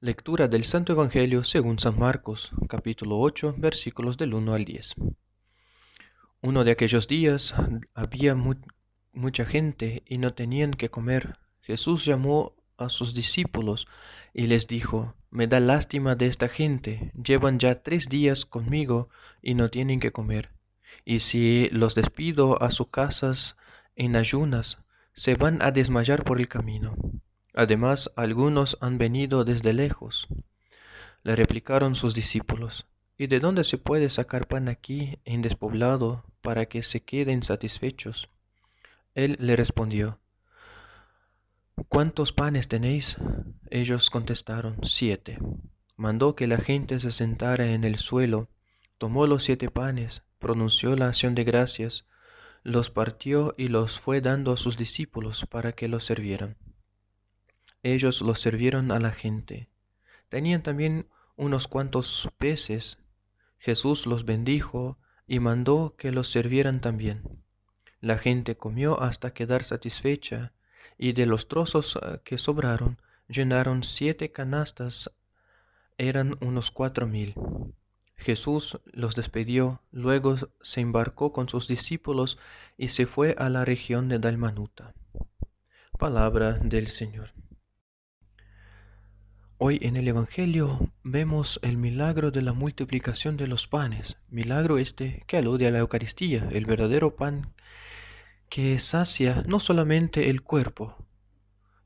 Lectura del Santo Evangelio según San Marcos, capítulo 8, versículos del 1 al 10. Uno de aquellos días había mucha gente y no tenían que comer. Jesús llamó a sus discípulos y les dijo, Me da lástima de esta gente, llevan ya tres días conmigo y no tienen que comer. Y si los despido a sus casas en ayunas, se van a desmayar por el camino. Además, algunos han venido desde lejos. Le replicaron sus discípulos, ¿y de dónde se puede sacar pan aquí en despoblado para que se queden satisfechos? Él le respondió, ¿Cuántos panes tenéis? Ellos contestaron, siete. Mandó que la gente se sentara en el suelo, tomó los siete panes, pronunció la acción de gracias, los partió y los fue dando a sus discípulos para que los sirvieran. Ellos los sirvieron a la gente. Tenían también unos cuantos peces. Jesús los bendijo y mandó que los sirvieran también. La gente comió hasta quedar satisfecha, y de los trozos eh, que sobraron llenaron siete canastas, eran unos cuatro mil. Jesús los despidió, luego se embarcó con sus discípulos y se fue a la región de Dalmanuta. Palabra del Señor. Hoy en el Evangelio vemos el milagro de la multiplicación de los panes, milagro este que alude a la Eucaristía, el verdadero pan que sacia no solamente el cuerpo,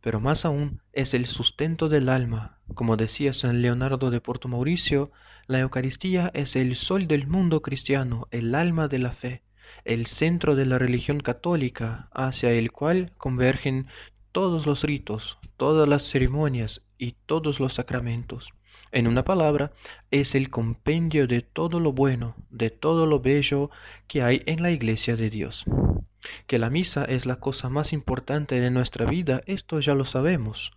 pero más aún es el sustento del alma. Como decía San Leonardo de Porto Mauricio, la Eucaristía es el sol del mundo cristiano, el alma de la fe, el centro de la religión católica, hacia el cual convergen todos los ritos, todas las ceremonias y todos los sacramentos. En una palabra, es el compendio de todo lo bueno, de todo lo bello que hay en la iglesia de Dios. Que la misa es la cosa más importante de nuestra vida, esto ya lo sabemos,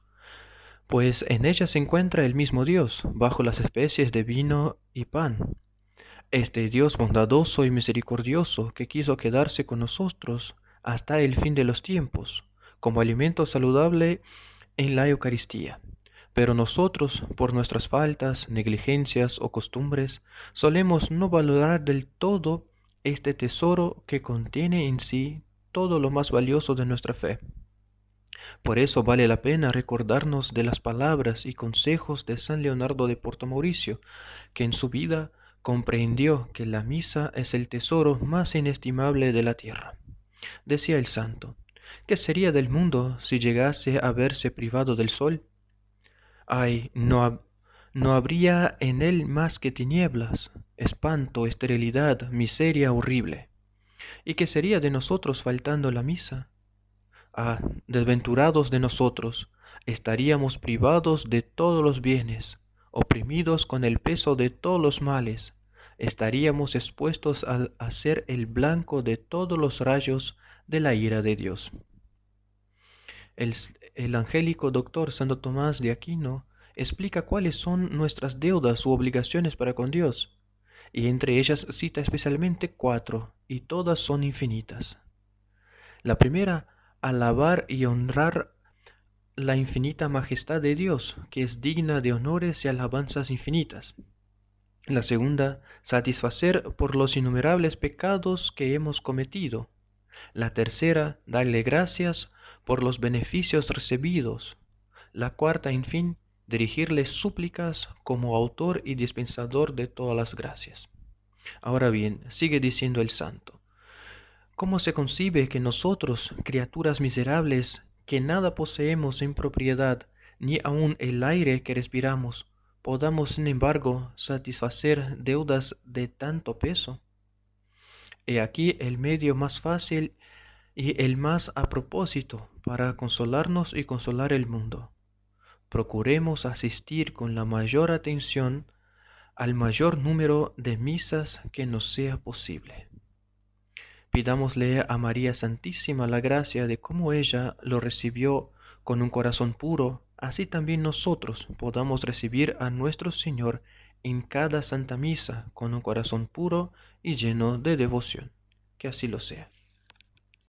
pues en ella se encuentra el mismo Dios, bajo las especies de vino y pan. Este Dios bondadoso y misericordioso que quiso quedarse con nosotros hasta el fin de los tiempos, como alimento saludable en la Eucaristía. Pero nosotros, por nuestras faltas, negligencias o costumbres, solemos no valorar del todo este tesoro que contiene en sí todo lo más valioso de nuestra fe. Por eso vale la pena recordarnos de las palabras y consejos de San Leonardo de Porto Mauricio, que en su vida comprendió que la misa es el tesoro más inestimable de la tierra. Decía el santo, ¿Qué sería del mundo si llegase a verse privado del sol? Ay, no, no habría en él más que tinieblas, espanto, esterilidad, miseria horrible. ¿Y qué sería de nosotros faltando la misa? Ah, desventurados de nosotros, estaríamos privados de todos los bienes, oprimidos con el peso de todos los males, estaríamos expuestos a, ser el blanco de todos los rayos de la ira de Dios. El, angélico doctor Santo Tomás de Aquino explica cuáles son nuestras deudas u obligaciones para con Dios, y entre ellas cita especialmente cuatro, y todas son infinitas. La primera, alabar y honrar la infinita majestad de Dios, que es digna de honores y alabanzas infinitas. La segunda, satisfacer por los innumerables pecados que hemos cometido. La tercera, darle gracias por los beneficios recibidos. La cuarta, en fin, dirigirle súplicas como autor y dispensador de todas las gracias. Ahora bien, sigue diciendo el santo, ¿cómo se concibe que nosotros, criaturas miserables, que nada poseemos en propiedad, ni aun el aire que respiramos, podamos sin embargo satisfacer deudas de tanto peso? He aquí el medio más fácil y el más a propósito para consolarnos y consolar el mundo. Procuremos asistir con la mayor atención al mayor número de misas que nos sea posible. Pidámosle a María Santísima la gracia de cómo ella lo recibió con un corazón puro, así también nosotros podamos recibir a nuestro Señor en cada santa misa con un corazón puro y lleno de devoción. Que así lo sea.